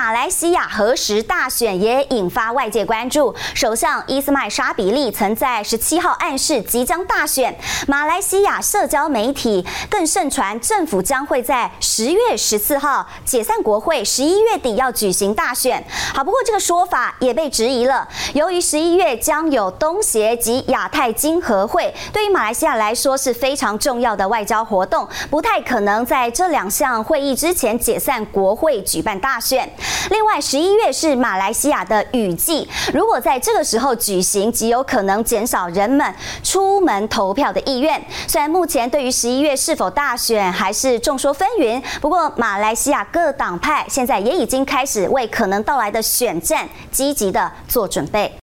马来西亚核时大选也引发外界关注。首相伊斯迈沙比利曾在十七号暗示即将大选。马来西亚社交媒体更盛传政府将会在十月十四号解散国会，十一月底要举行大选。好，不过这个说法也被质疑了。由于十一月将有东协及亚太经合会，对于马来西亚来说是非常重要的外交活动，不太可能在这两项会议之前解散国会举办大选。另外，十一月是马来西亚的雨季，如果在这个时候举行，极有可能减少人们出门投票的意愿。虽然目前对于十一月是否大选还是众说纷纭，不过马来西亚各党派现在也已经开始为可能到来的选战积极的做准备。